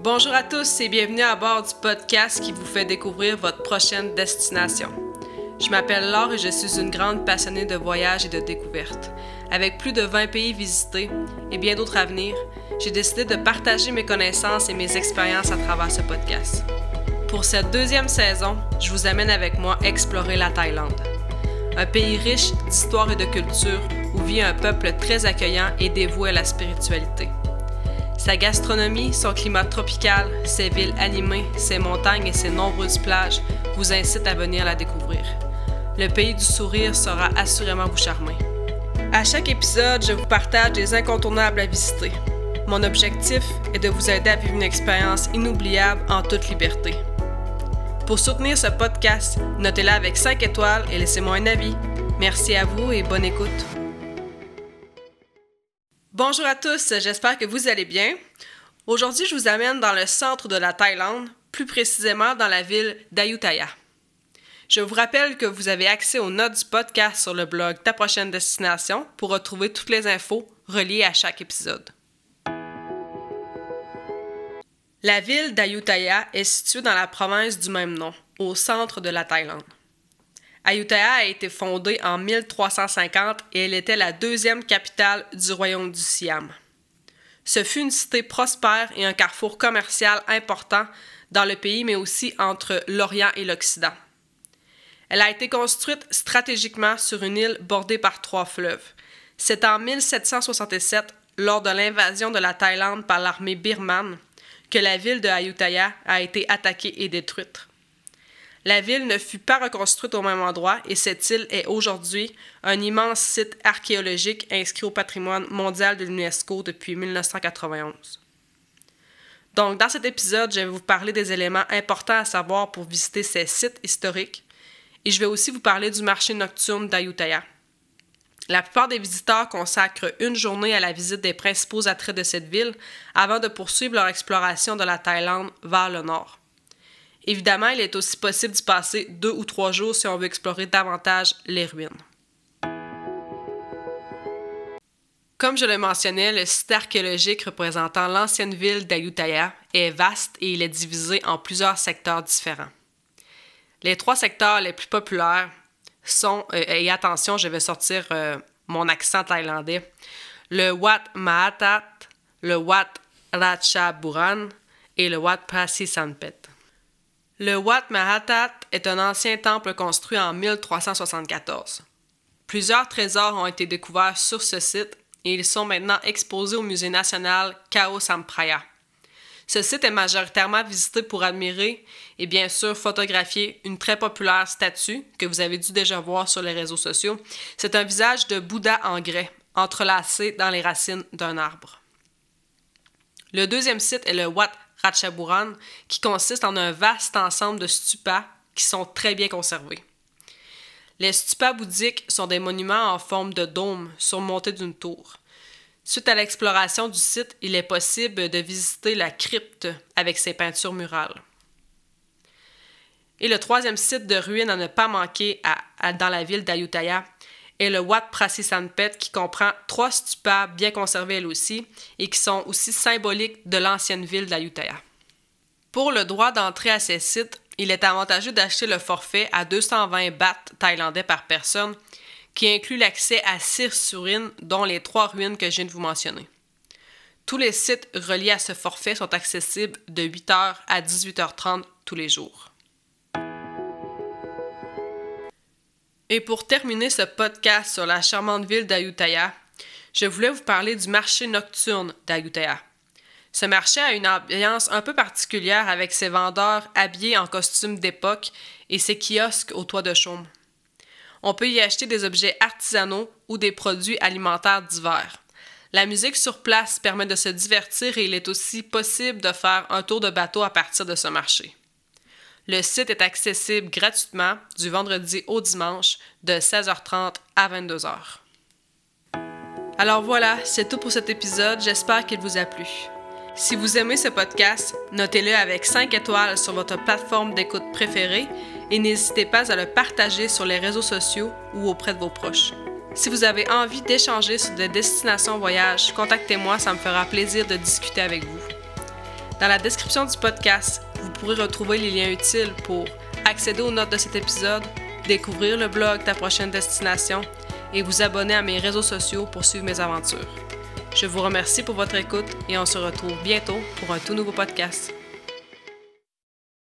Bonjour à tous et bienvenue à bord du podcast qui vous fait découvrir votre prochaine destination. Je m'appelle Laure et je suis une grande passionnée de voyages et de découvertes. Avec plus de 20 pays visités et bien d'autres à venir, j'ai décidé de partager mes connaissances et mes expériences à travers ce podcast. Pour cette deuxième saison, je vous amène avec moi explorer la Thaïlande. Un pays riche d'histoire et de culture où vit un peuple très accueillant et dévoué à la spiritualité. Sa gastronomie, son climat tropical, ses villes animées, ses montagnes et ses nombreuses plages vous incitent à venir la découvrir. Le pays du sourire sera assurément vous charmer. À chaque épisode, je vous partage des incontournables à visiter. Mon objectif est de vous aider à vivre une expérience inoubliable en toute liberté. Pour soutenir ce podcast, notez-la avec 5 étoiles et laissez-moi un avis. Merci à vous et bonne écoute. Bonjour à tous, j'espère que vous allez bien. Aujourd'hui, je vous amène dans le centre de la Thaïlande, plus précisément dans la ville d'Ayutthaya. Je vous rappelle que vous avez accès aux notes du podcast sur le blog Ta prochaine destination pour retrouver toutes les infos reliées à chaque épisode. La ville d'Ayutthaya est située dans la province du même nom, au centre de la Thaïlande. Ayutthaya a été fondée en 1350 et elle était la deuxième capitale du royaume du Siam. Ce fut une cité prospère et un carrefour commercial important dans le pays, mais aussi entre l'Orient et l'Occident. Elle a été construite stratégiquement sur une île bordée par trois fleuves. C'est en 1767, lors de l'invasion de la Thaïlande par l'armée birmane, que la ville de Ayutthaya a été attaquée et détruite. La ville ne fut pas reconstruite au même endroit et cette île est aujourd'hui un immense site archéologique inscrit au patrimoine mondial de l'UNESCO depuis 1991. Donc, dans cet épisode, je vais vous parler des éléments importants à savoir pour visiter ces sites historiques et je vais aussi vous parler du marché nocturne d'Ayutthaya. La plupart des visiteurs consacrent une journée à la visite des principaux attraits de cette ville avant de poursuivre leur exploration de la Thaïlande vers le nord. Évidemment, il est aussi possible d'y passer deux ou trois jours si on veut explorer davantage les ruines. Comme je le mentionnais, le site archéologique représentant l'ancienne ville d'Ayutthaya est vaste et il est divisé en plusieurs secteurs différents. Les trois secteurs les plus populaires sont, euh, et attention, je vais sortir euh, mon accent thaïlandais, le Wat Mahatat, le Wat Ratchaburan et le Wat Prasisanpet. Le Wat Mahatat est un ancien temple construit en 1374. Plusieurs trésors ont été découverts sur ce site et ils sont maintenant exposés au Musée national Khao Sampraya. Ce site est majoritairement visité pour admirer et bien sûr photographier une très populaire statue que vous avez dû déjà voir sur les réseaux sociaux. C'est un visage de Bouddha en grès, entrelacé dans les racines d'un arbre. Le deuxième site est le Wat Ratchaburan, qui consiste en un vaste ensemble de stupas qui sont très bien conservés. Les stupas bouddhiques sont des monuments en forme de dôme surmontés d'une tour. Suite à l'exploration du site, il est possible de visiter la crypte avec ses peintures murales. Et le troisième site de ruines à ne pas manquer dans la ville d'Ayutthaya et le Wat Prasisanpet qui comprend trois stupas bien conservés elles aussi et qui sont aussi symboliques de l'ancienne ville d'Ayutthaya. Pour le droit d'entrée à ces sites, il est avantageux d'acheter le forfait à 220 bahts thaïlandais par personne qui inclut l'accès à six surines dont les trois ruines que je viens de vous mentionner. Tous les sites reliés à ce forfait sont accessibles de 8h à 18h30 tous les jours. Et pour terminer ce podcast sur la charmante ville d'Ayutthaya, je voulais vous parler du marché nocturne d'Ayutthaya. Ce marché a une ambiance un peu particulière avec ses vendeurs habillés en costumes d'époque et ses kiosques au toit de chaume. On peut y acheter des objets artisanaux ou des produits alimentaires divers. La musique sur place permet de se divertir et il est aussi possible de faire un tour de bateau à partir de ce marché. Le site est accessible gratuitement du vendredi au dimanche de 16h30 à 22h. Alors voilà, c'est tout pour cet épisode. J'espère qu'il vous a plu. Si vous aimez ce podcast, notez-le avec 5 étoiles sur votre plateforme d'écoute préférée et n'hésitez pas à le partager sur les réseaux sociaux ou auprès de vos proches. Si vous avez envie d'échanger sur des destinations voyage, contactez-moi, ça me fera plaisir de discuter avec vous. Dans la description du podcast, vous pourrez retrouver les liens utiles pour accéder aux notes de cet épisode, découvrir le blog Ta prochaine destination et vous abonner à mes réseaux sociaux pour suivre mes aventures. Je vous remercie pour votre écoute et on se retrouve bientôt pour un tout nouveau podcast.